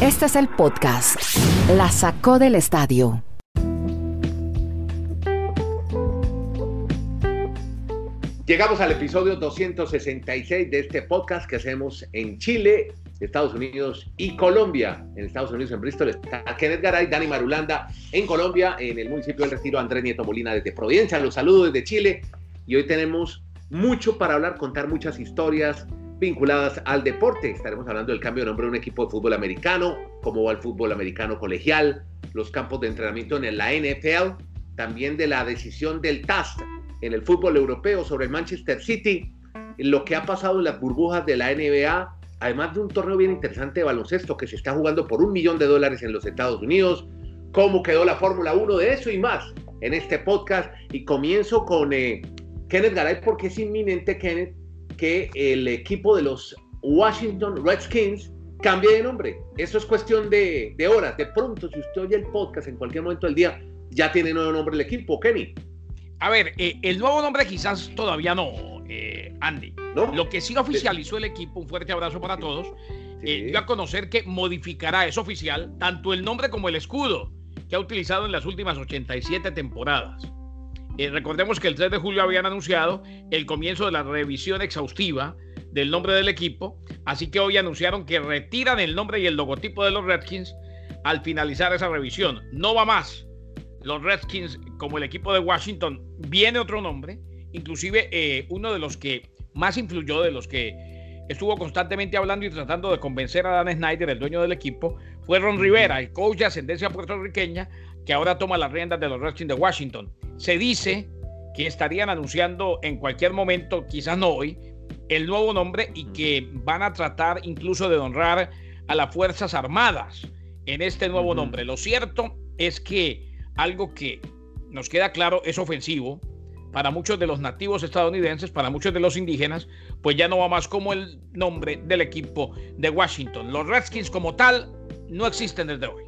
Este es el podcast. La sacó del estadio. Llegamos al episodio 266 de este podcast que hacemos en Chile, Estados Unidos y Colombia. En Estados Unidos, en Bristol, está Kenneth Garay, Dani Marulanda. En Colombia, en el municipio del Retiro, Andrés Nieto Molina desde Providencia. Los saludo desde Chile. Y hoy tenemos mucho para hablar, contar muchas historias vinculadas al deporte. Estaremos hablando del cambio de nombre de un equipo de fútbol americano, cómo va el fútbol americano colegial, los campos de entrenamiento en la NFL, también de la decisión del TAS en el fútbol europeo sobre el Manchester City, lo que ha pasado en las burbujas de la NBA, además de un torneo bien interesante de baloncesto que se está jugando por un millón de dólares en los Estados Unidos, cómo quedó la Fórmula 1 de eso y más en este podcast. Y comienzo con eh, Kenneth Garay porque es inminente, Kenneth, que el equipo de los Washington Redskins cambie de nombre. Eso es cuestión de, de horas. De pronto, si usted oye el podcast en cualquier momento del día, ya tiene nuevo nombre el equipo, Kenny. A ver, eh, el nuevo nombre quizás todavía no, eh, Andy. Lo que sí oficializó el equipo, un fuerte abrazo para todos, eh, dio a conocer que modificará, es oficial, tanto el nombre como el escudo que ha utilizado en las últimas 87 temporadas. Recordemos que el 3 de julio habían anunciado el comienzo de la revisión exhaustiva del nombre del equipo, así que hoy anunciaron que retiran el nombre y el logotipo de los Redskins al finalizar esa revisión. No va más los Redskins como el equipo de Washington, viene otro nombre, inclusive eh, uno de los que más influyó, de los que estuvo constantemente hablando y tratando de convencer a Dan Snyder, el dueño del equipo, fue Ron Rivera, el coach de ascendencia puertorriqueña, que ahora toma las riendas de los Redskins de Washington. Se dice que estarían anunciando en cualquier momento, quizás no hoy, el nuevo nombre y que van a tratar incluso de honrar a las Fuerzas Armadas en este nuevo nombre. Lo cierto es que algo que nos queda claro es ofensivo para muchos de los nativos estadounidenses, para muchos de los indígenas, pues ya no va más como el nombre del equipo de Washington. Los Redskins como tal no existen desde hoy.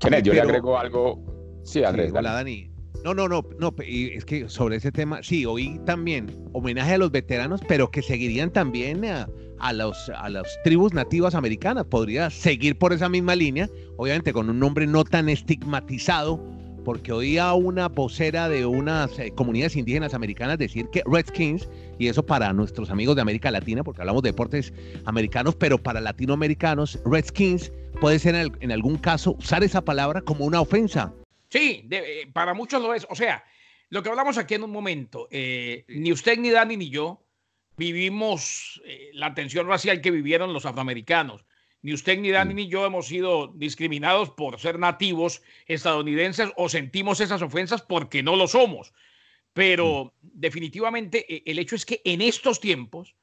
Kenneth, yo le agrego algo. Sí, Andrés. hola, Dani. No, no, no, no, es que sobre ese tema, sí, hoy también homenaje a los veteranos, pero que seguirían también a, a, los, a las tribus nativas americanas. Podría seguir por esa misma línea, obviamente con un nombre no tan estigmatizado porque oía una vocera de unas eh, comunidades indígenas americanas decir que Redskins, y eso para nuestros amigos de América Latina, porque hablamos de deportes americanos, pero para latinoamericanos, Redskins puede ser en, algún caso usar esa palabra como una ofensa. Sí, eh, para muchos lo es. O sea, lo que hablamos aquí en un momento, eh, ni usted, ni Dani, ni yo vivimos la tensión racial que vivieron los afroamericanos ni usted, ni Dani, ni yo hemos sido discriminados por ser nativos estadounidenses o sentimos esas ofensas porque no lo somos. Pero definitivamente el hecho es que en estos tiempos,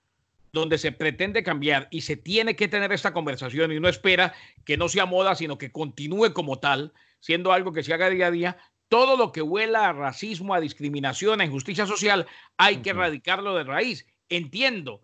donde se pretende cambiar y se tiene que tener esta conversación y uno espera que no sea moda, sino que continúe como tal, siendo algo que se haga día a día, todo lo que huela a racismo, a discriminación, a injusticia social, hay que erradicarlo de raíz. Entiendo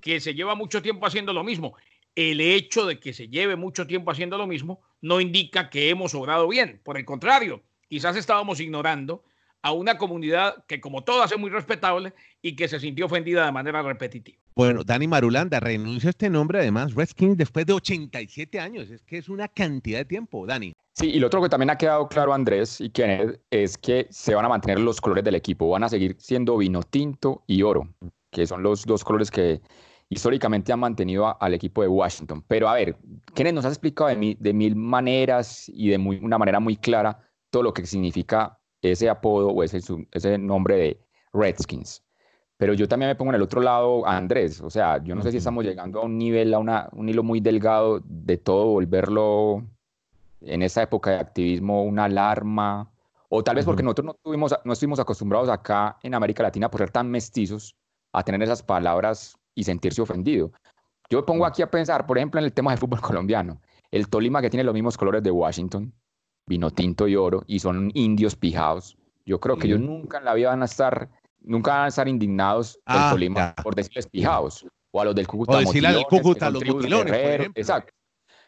que se lleva mucho tiempo haciendo lo mismo el hecho de que se lleve mucho tiempo haciendo lo mismo no indica que hemos obrado bien. Por el contrario, quizás estábamos ignorando a una comunidad que como todas es muy respetable y que se sintió ofendida de manera repetitiva. Bueno, Dani Marulanda renuncia a este nombre además, Redskins, después de 87 años. Es que es una cantidad de tiempo, Dani. Sí, y lo otro que también ha quedado claro, Andrés y Kenneth, es que se van a mantener los colores del equipo. Van a seguir siendo vino tinto y oro, que son los dos colores que históricamente han mantenido al equipo de Washington. Pero a ver, Kenneth nos ha explicado de, de mil maneras y de muy, una manera muy clara todo lo que significa ese apodo o ese, ese nombre de Redskins. Pero yo también me pongo en el otro lado Andrés. O sea, yo no sé si estamos llegando a un nivel, a una, un hilo muy delgado de todo, volverlo en esa época de activismo una alarma. O tal vez porque nosotros no, tuvimos, no estuvimos acostumbrados acá en América Latina por ser tan mestizos a tener esas palabras y sentirse ofendido. Yo pongo aquí a pensar, por ejemplo, en el tema del fútbol colombiano. El Tolima que tiene los mismos colores de Washington, vino tinto y oro, y son indios pijados. Yo creo que ellos nunca en la vida van a estar, nunca van a estar indignados del ah, Tolima por decirles pijados. O a los del Cúcuta. O decirle al Cúcuta, los mutilones, Exacto.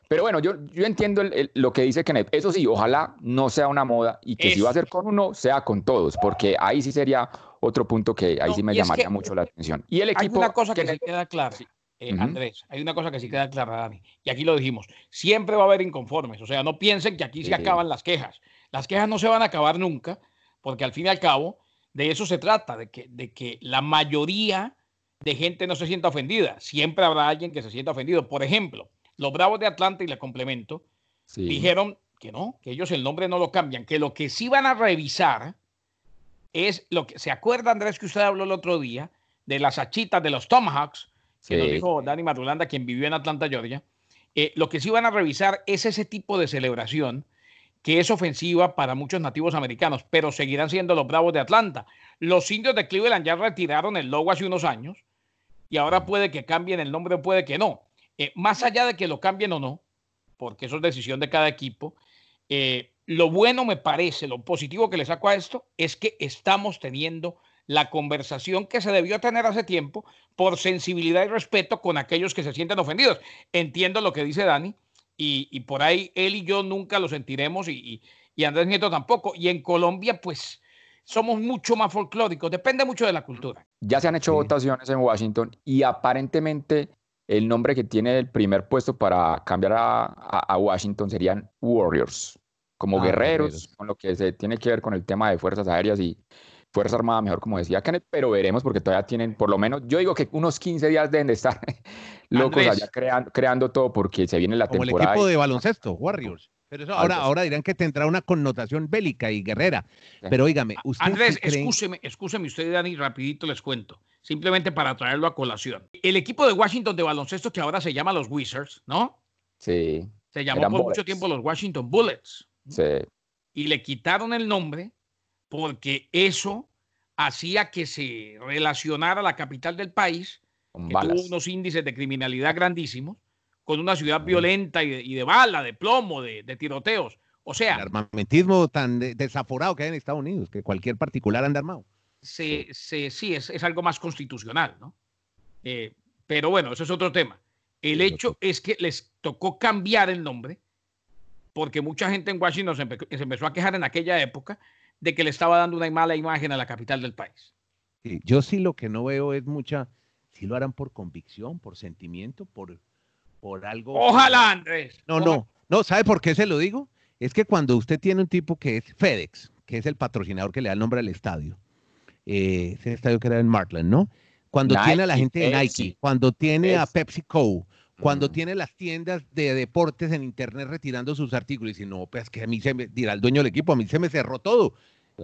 Pero bueno, yo, yo entiendo lo que dice Kenneth. Eso sí, ojalá no sea una moda y que si va a ser con uno, sea con todos, porque ahí sí sería otro punto que ahí sí me llamaría mucho la atención. Y el equipo. Hay una cosa que, se queda clara. Eh, Andrés, hay una cosa que sí queda clara, Dani, y aquí lo dijimos, siempre va a haber inconformes, o sea, no piensen que aquí se acaban las quejas. Las quejas no se van a acabar nunca, porque al fin y al cabo, de eso se trata, de que, de que la mayoría de gente no se sienta ofendida. Siempre habrá alguien que se sienta ofendido. Por ejemplo, los Bravos de Atlanta, y le complemento, dijeron que no, que ellos el nombre no lo cambian, que lo que sí van a revisar es lo que, ¿se acuerda Andrés que usted habló el otro día de las hachitas de los Tomahawks? Que nos dijo Dani Marulanda, quien vivió en Atlanta, Georgia. Eh, lo que sí van a revisar es ese tipo de celebración que es ofensiva para muchos nativos americanos, pero seguirán siendo los Bravos de Atlanta. Los indios de Cleveland ya retiraron el logo hace unos años y ahora puede que cambien el nombre o puede que no. Eh, más allá de que lo cambien o no, porque eso es decisión de cada equipo, eh, lo bueno me parece, lo positivo que le saco a esto es que estamos teniendo la conversación que se debió tener hace tiempo por sensibilidad y respeto con aquellos que se sienten ofendidos. Entiendo lo que dice Dani y, por ahí él y yo nunca lo sentiremos y, y Andrés Nieto tampoco. Y en Colombia, pues somos mucho más folclóricos, depende mucho de la cultura. Ya se han hecho votaciones en Washington y aparentemente el nombre que tiene el primer puesto para cambiar a, Washington serían Warriors, como ah, guerreros, con lo que se tiene que ver con el tema de fuerzas aéreas y Fuerza Armada, mejor como decía Kenneth, pero veremos porque todavía tienen, por lo menos, yo digo que unos 15 días deben de estar locos allá creando, creando todo porque se viene la como temporada. el equipo de baloncesto, Warriors. Pero eso ahora, ahora dirán que tendrá una connotación bélica y guerrera. Pero oígame, usted. Andrés, escúcheme, escúcheme usted, Dani, rapidito les cuento. Simplemente para traerlo a colación. El equipo de Washington de baloncesto que ahora se llama los Wizards, ¿no? Sí. Se llamó por mucho tiempo los Washington Bullets. Sí. Y le quitaron el nombre porque eso hacía que se relacionara la capital del país, que tuvo unos índices de criminalidad grandísimos, con una ciudad violenta y de, bala, de plomo, de, tiroteos. O sea. El armamentismo tan desaforado que hay en Estados Unidos, que cualquier particular anda armado. sí, sí es, algo más constitucional, ¿no? Eh, pero bueno, eso es otro tema. El hecho es que les tocó cambiar el nombre porque mucha gente en Washington se, empezó a quejar en aquella época de que le estaba dando una mala imagen a la capital del país. yo sí lo que no veo es mucha, si lo harán por convicción, por sentimiento, por, por algo. Ojalá, Andrés. No, no, no, ¿sabe por qué se lo digo? Es que cuando usted tiene un tipo que es FedEx, que es el patrocinador que le da el nombre al estadio, eh, ese estadio que era en Martland, ¿no? Cuando tiene a la gente de Nike, cuando tiene a PepsiCo, cuando tiene las tiendas de deportes en internet retirando sus artículos, y no, pues que a mí se me, dirá el dueño del equipo, a mí se me cerró todo.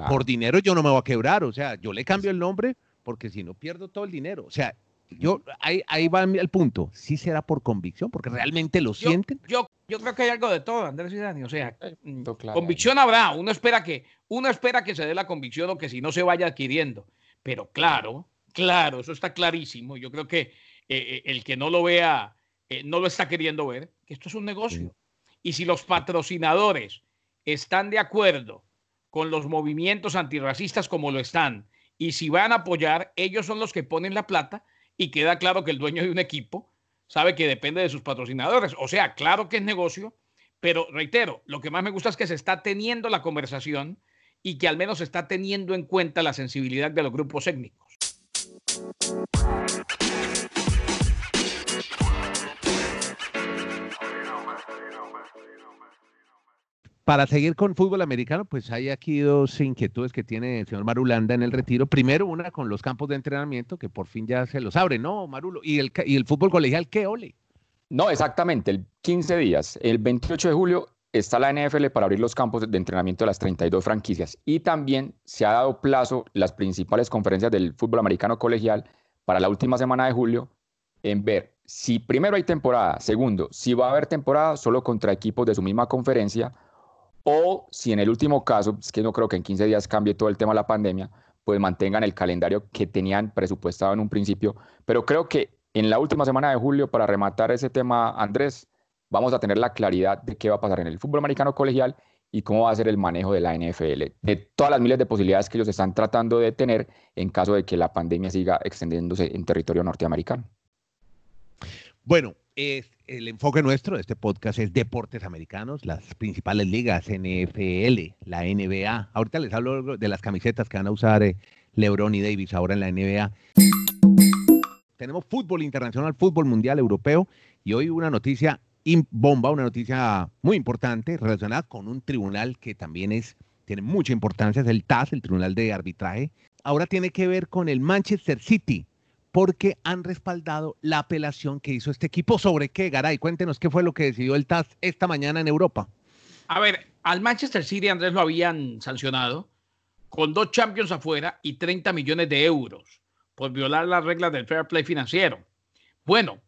Por dinero yo no me voy a quebrar, o sea, yo le cambio el nombre porque si no pierdo todo el dinero. O sea, yo, ahí, ahí va el punto. Sí será por convicción, porque realmente lo sienten. Yo, yo creo que hay algo de todo, Andrés y Dani. O sea, mm, convicción habrá. Uno espera que, uno espera que se dé la convicción o que si no se vaya adquiriendo. Pero claro, claro, eso está clarísimo. Yo creo que eh, eh, el que no lo vea, eh, no lo está queriendo ver, que esto es un negocio. Y si los patrocinadores están de acuerdo con los movimientos antirracistas como lo están, y si van a apoyar, ellos son los que ponen la plata y queda claro que el dueño de un equipo sabe que depende de sus patrocinadores. O sea, claro que es negocio, pero reitero, lo que más me gusta es que se está teniendo la conversación y que al menos se está teniendo en cuenta la sensibilidad de los grupos étnicos. Para seguir con fútbol americano, pues hay aquí dos inquietudes que tiene el señor Marulanda en el retiro. Primero, una con los campos de entrenamiento, que por fin ya se los abre, ¿no, Marulo? ¿Y el, fútbol colegial qué ole? No, exactamente, el 15 días. El 28 de julio está la NFL para abrir los campos de entrenamiento de las 32 franquicias. Y también se ha dado plazo las principales conferencias del fútbol americano colegial para la última semana de julio en ver si primero hay temporada, segundo, si va a haber temporada solo contra equipos de su misma conferencia o si en el último caso, es que no creo que en 15 días cambie todo el tema de la pandemia, pues mantengan el calendario que tenían presupuestado en un principio. Pero creo que en la última semana de julio, para rematar ese tema, Andrés, vamos a tener la claridad de qué va a pasar en el fútbol americano colegial y cómo va a ser el manejo de la NFL, de todas las miles de posibilidades que ellos están tratando de tener en caso de que la pandemia siga extendiéndose en territorio norteamericano. Bueno, el enfoque nuestro de este podcast es deportes americanos, las principales ligas, NFL, la NBA. Ahorita les hablo de las camisetas que van a usar eh, LeBron y Davis ahora en la NBA. tenemos fútbol internacional, fútbol mundial europeo y hoy una noticia bomba, una noticia muy importante relacionada con un tribunal que también es tiene mucha importancia, es el TAS, el Tribunal de Arbitraje. Ahora tiene que ver con el Manchester City, porque han respaldado la apelación que hizo este equipo. ¿Sobre qué, Garay? Cuéntenos qué fue lo que decidió el TAS esta mañana en Europa. A ver, al Manchester City, Andrés, lo habían sancionado con dos Champions afuera y 30 millones de euros por violar las reglas del fair play financiero. Bueno,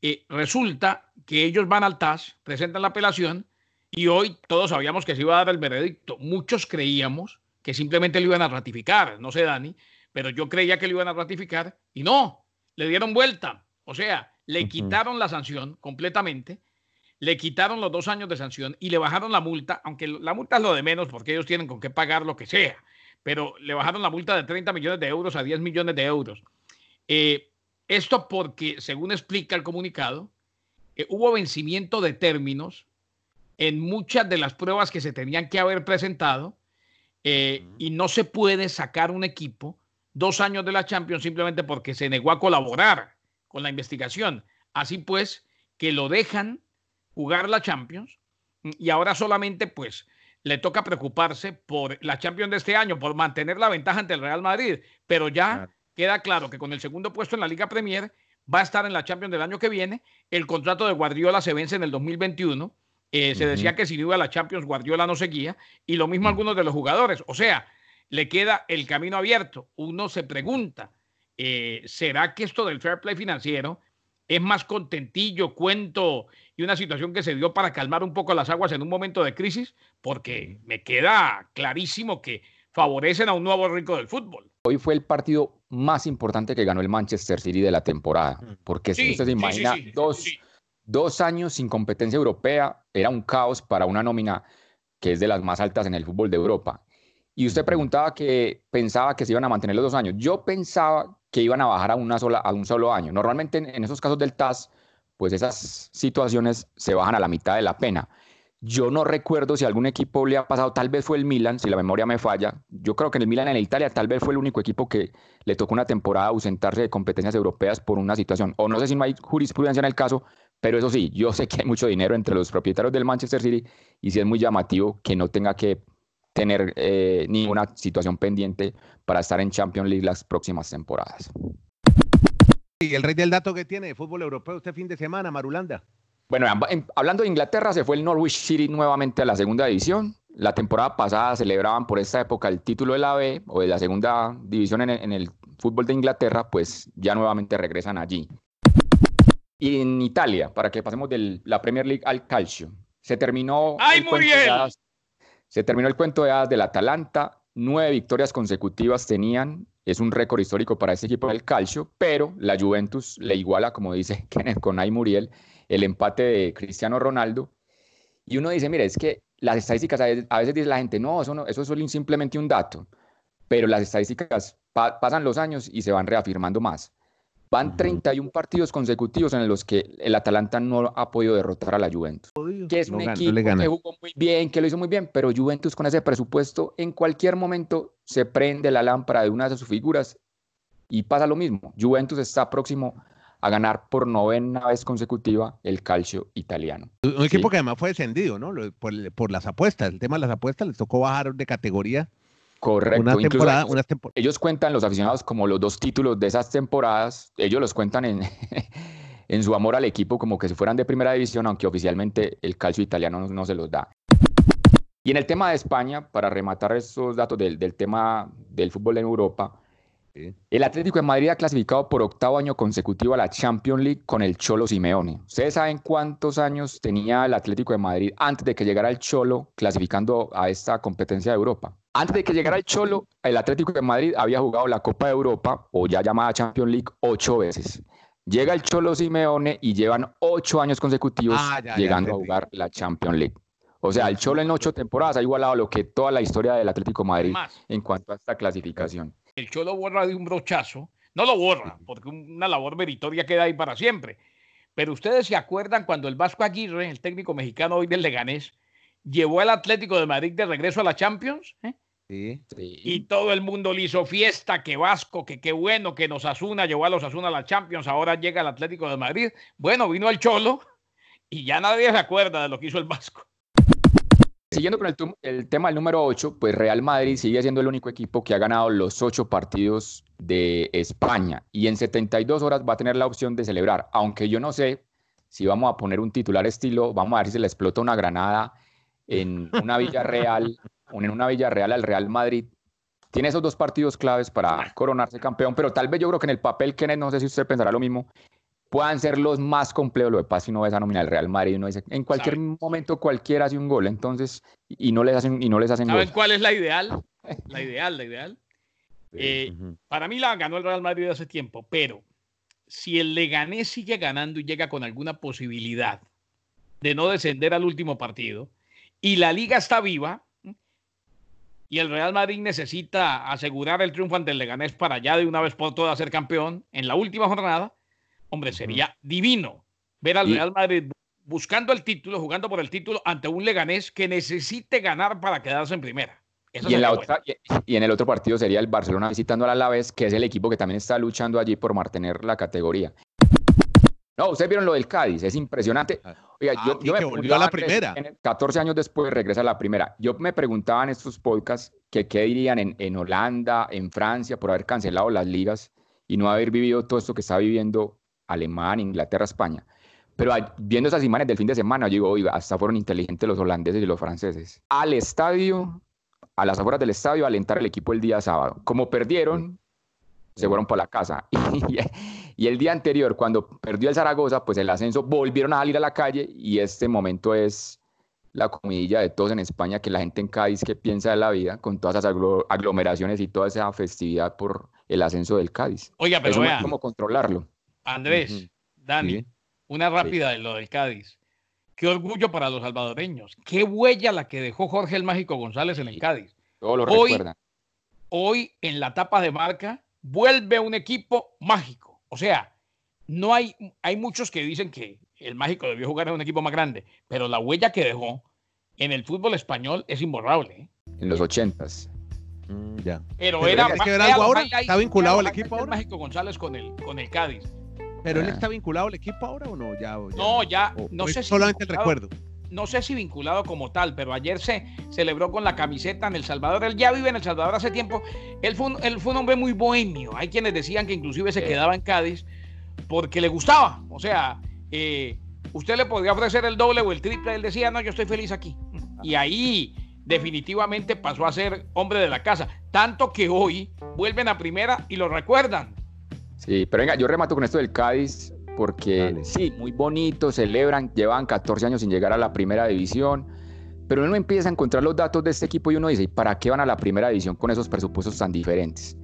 eh, resulta que ellos van al TAS, presentan la apelación y hoy todos sabíamos que se iba a dar el veredicto. Muchos creíamos que simplemente lo iban a ratificar, no sé, Dani, pero yo creía que lo iban a ratificar y no, le dieron vuelta. O sea, le quitaron la sanción completamente, le quitaron los dos años de sanción y le bajaron la multa, aunque la multa es lo de menos porque ellos tienen con qué pagar lo que sea pero le bajaron la multa de 30 millones de euros a 10 millones de euros. Eh, esto porque, según explica el comunicado, eh, hubo vencimiento de términos en muchas de las pruebas que se tenían que haber presentado eh, y no se puede sacar un equipo dos años de la Champions simplemente porque se negó a colaborar con la investigación. Así pues, que lo dejan jugar la Champions y ahora solamente pues le toca preocuparse por la Champions de este año, por mantener la ventaja ante el Real Madrid, pero ya queda claro que con el segundo puesto en la Liga Premier va a estar en la Champions del año que viene. El contrato de Guardiola se vence en el 2021. Eh, se decía que si no iba a la Champions, Guardiola no seguía. Y lo mismo algunos de los jugadores. O sea, le queda el camino abierto. Uno se pregunta, eh, ¿será que esto del fair play financiero es más contentillo, cuento y una situación que se dio para calmar un poco las aguas en un momento de crisis, porque me queda clarísimo que favorecen a un nuevo rico del fútbol. Hoy fue el partido más importante que ganó el Manchester City de la temporada, mm. porque si usted se imagina, dos, dos años sin competencia europea era un caos para una nómina que es de las más altas en el fútbol de Europa. Y usted preguntaba que pensaba que se iban a mantener los dos años. Yo pensaba que iban a bajar a, una sola, a un solo año. Normalmente en, esos casos del TAS, pues esas situaciones se bajan a la mitad de la pena. Yo no recuerdo si algún equipo le ha pasado, tal vez fue el Milan, si la memoria me falla. Yo creo que en el Milan en Italia tal vez fue el único equipo que le tocó una temporada ausentarse de competencias europeas por una situación. O no sé si no hay jurisprudencia en el caso, pero eso sí, yo sé que hay mucho dinero entre los propietarios del Manchester City y sí es muy llamativo que no tenga que tener eh, ninguna situación pendiente para estar en Champions League las próximas temporadas. Y el rey del dato que tiene de fútbol europeo este fin de semana, Marulanda. Bueno, hablando de Inglaterra, se fue el Norwich City nuevamente a la segunda división. La temporada pasada celebraban por esta época el título de la B o de la segunda división en el, en el fútbol de Inglaterra, pues ya nuevamente regresan allí. Y en Italia, para que pasemos de la Premier League al calcio, se terminó. ¡Ay, muy bien! Se terminó el cuento de hadas del Atalanta, nueve victorias consecutivas tenían, es un récord histórico para este equipo del calcio, pero la Juventus le iguala, como dice Kenneth con Ay Muriel, el empate de Cristiano Ronaldo. Y uno dice, mire, es que las estadísticas, a veces, dice la gente, no, eso, no, eso es simplemente un dato, pero las estadísticas pasan los años y se van reafirmando más. Van 31 partidos consecutivos en los que el Atalanta no ha podido derrotar a la Juventus. Que es un equipo que jugó muy bien, que lo hizo muy bien, pero Juventus con ese presupuesto en cualquier momento se prende la lámpara de una de sus figuras y pasa lo mismo. Juventus está próximo a ganar por novena vez consecutiva el calcio italiano. Un equipo que además fue descendido, ¿no? Por, por, las apuestas. El tema de las apuestas les tocó bajar de categoría Correcto. Una temporada, ellos cuentan, los aficionados, como los dos títulos de esas temporadas, ellos los cuentan en, en su amor al equipo como que si fueran de primera división, aunque oficialmente el calcio italiano no, se los da. Y en el tema de España, para rematar esos datos del, del tema del fútbol en Europa, el Atlético de Madrid ha clasificado por octavo año consecutivo a la Champions League con el Cholo Simeone. ¿Ustedes saben cuántos años tenía el Atlético de Madrid antes de que llegara el Cholo clasificando a esta competencia de Europa? Antes de que llegara el Cholo, el Atlético de Madrid había jugado la Copa de Europa, o ya llamada Champions League, ocho veces. Llega el Cholo Simeone y llevan ocho años consecutivos ah, llegando a jugar la Champions League. O sea, el Cholo en ocho temporadas ha igualado lo que toda la historia del Atlético de Madrid en cuanto a esta clasificación el Cholo borra de un brochazo, no lo borra, porque una labor meritoria queda ahí para siempre. Pero ustedes se acuerdan cuando el Vasco Aguirre, el técnico mexicano hoy del Leganés, llevó al Atlético de Madrid de regreso a la Champions, ¿eh? Y todo el mundo le hizo fiesta, que Vasco, que qué bueno, que nos Asuna, llevó a los Asuna a la Champions, ahora llega el Atlético de Madrid. Bueno, vino el Cholo y ya nadie se acuerda de lo que hizo el Vasco. Siguiendo con el, tema del número 8, pues Real Madrid sigue siendo el único equipo que ha ganado los 8 partidos de España y en 72 horas va a tener la opción de celebrar, aunque yo no sé si vamos a poner un titular estilo, vamos a ver si se le explota una granada en una Villa Real, en una Villa Real al Real Madrid. Tiene esos dos partidos claves para coronarse campeón, pero tal vez yo creo que en el papel, Kenneth, no sé si usted pensará lo mismo, puedan ser los más complejos. Lo de pasa si uno ve esa nómina del Real Madrid, uno dice, en cualquier momento cualquiera hace un gol, entonces, y no les hacen, y no les hacen ¿Saben cuál es la ideal? La ideal, la ideal. Eh, para mí la ganó el Real Madrid hace tiempo, pero si el Leganés sigue ganando y llega con alguna posibilidad de no descender al último partido, y la liga está viva, y el Real Madrid necesita asegurar el triunfo ante el Leganés para ya de una vez por todas ser campeón en la última jornada, hombre, sería divino ver al Real Madrid buscando el título, jugando por el título ante un Leganés que necesite ganar para quedarse en primera. y, en la otra, y, en el otro partido sería el Barcelona visitando al Alavés, que es el equipo que también está luchando allí por mantener la categoría. No, ustedes vieron lo del Cádiz, es impresionante. Ah. Oiga, yo, ah, me volvió a la primera. 14 años después regresa a la primera. Yo me preguntaba en estos podcasts que qué dirían en, en Holanda, en Francia, por haber cancelado las ligas y no haber vivido todo esto que está viviendo Alemania, Inglaterra, España. Pero viendo esas imágenes del fin de semana, yo digo, oiga, hasta fueron inteligentes los holandeses y los franceses. Al estadio, a las afueras del estadio, a alentar el equipo el día sábado. Como perdieron, se fueron para la casa. Y, el día anterior, cuando perdió el Zaragoza, pues el ascenso, volvieron a salir a la calle y este momento es la comidilla de todos en España, que la gente en Cádiz que piensa de la vida, con todas esas aglomeraciones y toda esa festividad por el ascenso del Cádiz. Oiga, pero Eso cómo controlarlo. Andrés, Dani, una rápida de lo del Cádiz. Qué orgullo para los salvadoreños. Qué huella la que dejó Jorge el Mágico González en el Cádiz. Todo lo hoy, Hoy, en la tapa de marca, vuelve un equipo mágico. O sea, no hay, hay muchos que dicen que el Mágico debió jugar en un equipo más grande, pero la huella que dejó en el fútbol español es imborrable. ¿eh? En los ochentas. Mm, ya. Pero, era, es que algo ahora, está vinculado al equipo ahora. Mágico González con el, con el Cádiz. ¿Pero él está vinculado al equipo ahora o no? Ya, no, ya, no sé si solamente el recuerdo. No sé si vinculado como tal, pero ayer se celebró con la camiseta en El Salvador. Él ya vive en El Salvador hace tiempo. Él fue un, él fue un hombre muy bohemio. Hay quienes decían que inclusive se quedaba en Cádiz porque le gustaba. O sea, eh, usted le podría ofrecer el doble o el triple. Él decía, no, yo estoy feliz aquí. Y ahí definitivamente pasó a ser hombre de la casa. Tanto que hoy vuelven a primera y lo recuerdan. Sí, pero venga, yo remato con esto del Cádiz porque sí, muy bonito, celebran, llevan 14 años sin llegar a la primera división, pero uno empieza a encontrar los datos de este equipo y uno dice, ¿y para qué van a la primera división con esos presupuestos tan diferentes?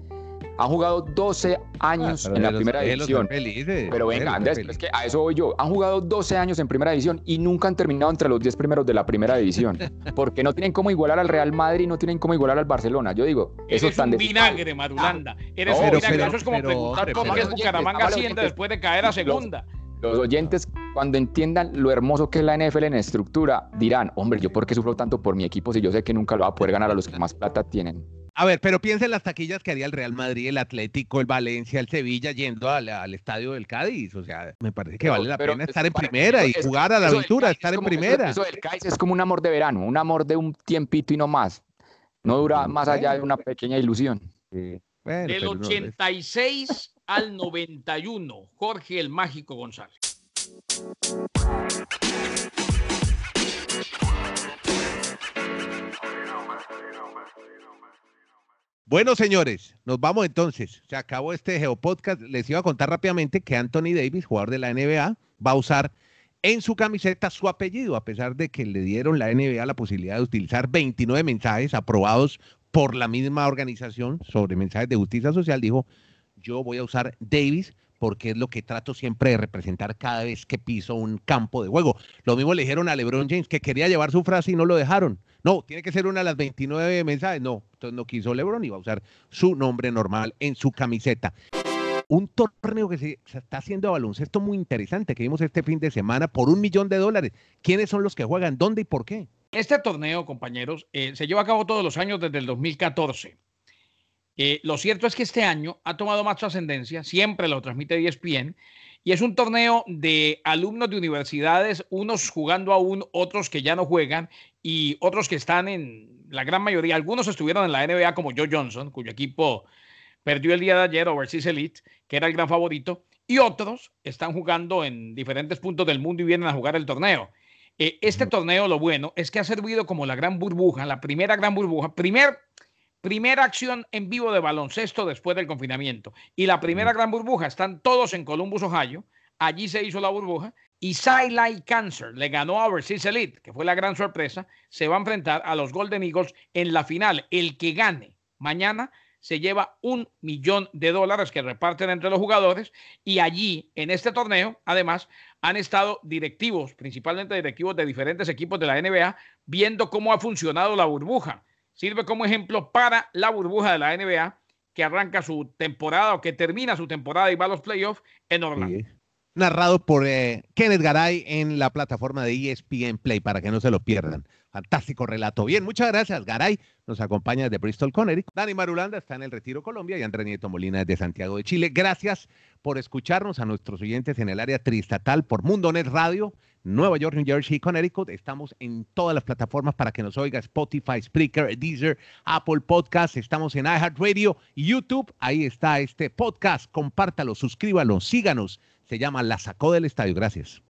Han jugado 12 años ah, en la primera división. pero venga, Andrés, es que a eso voy yo. Han jugado 12 años en primera división y nunca han terminado entre los 10 primeros de la primera división. porque no tienen cómo igualar al Real Madrid, no tienen cómo igualar al Barcelona. Yo digo, eso es tan un vinagre, Marulanda. Eres un vinagre. eso es como preguntar cómo es Bucaramanga siente después de caer a segunda. Los, oyentes, cuando entiendan lo hermoso que es la NFL en estructura, dirán, hombre, ¿yo por qué sufro tanto por mi equipo si yo sé que nunca lo va a poder ganar a los que más plata tienen? A ver, pero piensa en las taquillas que haría el Real Madrid, el Atlético, el Valencia, el Sevilla yendo al, estadio del Cádiz. O sea, me parece que vale la pena estar en primera y jugar a la aventura, estar en primera. Eso, del Cádiz es como un amor de verano, un amor de un tiempito y no más. No dura más allá de una pequeña ilusión. Del 86 al 91, Jorge el Mágico González. Bueno, señores, nos vamos entonces. Se acabó este Geopodcast. Les iba a contar rápidamente que Anthony Davis, jugador de la NBA, va a usar en su camiseta su apellido, a pesar de que le dieron la NBA la posibilidad de utilizar 29 mensajes aprobados por la misma organización sobre mensajes de justicia social. Dijo, yo voy a usar Davis porque es lo que trato siempre de representar cada vez que piso un campo de juego. Lo mismo le dijeron a LeBron James que quería llevar su frase y no lo dejaron. No, tiene que ser una de las 29 mensajes. No, entonces no quiso LeBron y va a usar su nombre normal en su camiseta. Un torneo que se, está haciendo a baloncesto muy interesante que vimos este fin de semana por un millón de dólares. ¿Quiénes son los que juegan? ¿Dónde y por qué? Este torneo, compañeros, eh, se lleva a cabo todos los años desde el 2014. Eh, lo cierto es que este año ha tomado más trascendencia, siempre lo transmite ESPN, y es un torneo de alumnos de universidades, unos jugando aún, otros que ya no juegan y otros que están en la gran mayoría. Algunos estuvieron en la NBA como Joe Johnson, cuyo equipo perdió el día de ayer Overseas Elite, que era el gran favorito, y otros están jugando en diferentes puntos del mundo y vienen a jugar el torneo. Eh, este torneo, lo bueno, es que ha servido como la gran burbuja, la primera gran burbuja, primer primera acción en vivo de baloncesto después del confinamiento. Y la primera gran burbuja, están todos en Columbus, Ohio. Allí se hizo la burbuja. Y Light Cancer le ganó a Overseas Elite, que fue la gran sorpresa. Se va a enfrentar a los Golden Eagles en la final. El que gane mañana se lleva un millón de dólares que reparten entre los jugadores. Y allí, en este torneo, además, han estado directivos, principalmente directivos de diferentes equipos de la NBA, viendo cómo ha funcionado la burbuja sirve como ejemplo para la burbuja de la NBA que arranca su temporada o que termina su temporada y va a los playoffs en Orlando. Narrado por eh, Kenneth Garay en la plataforma de ESPN Play para que no se lo pierdan. Fantástico relato. Bien, muchas gracias, Garay. Nos acompaña desde Bristol, Connecticut. Dani Marulanda está en el Retiro Colombia y Andrés Nieto Molina desde Santiago de Chile. Gracias por escucharnos a nuestros oyentes en el área tristatal por Mundonet Radio Nueva York, New Jersey, Connecticut. Estamos en todas las plataformas para que nos oiga Spotify, Spreaker, Deezer, Apple Podcast. Estamos en iHeartRadio y YouTube. Ahí está este podcast. Compártalo, suscríbalo, síganos. Se llama La Sacó del Estadio. Gracias.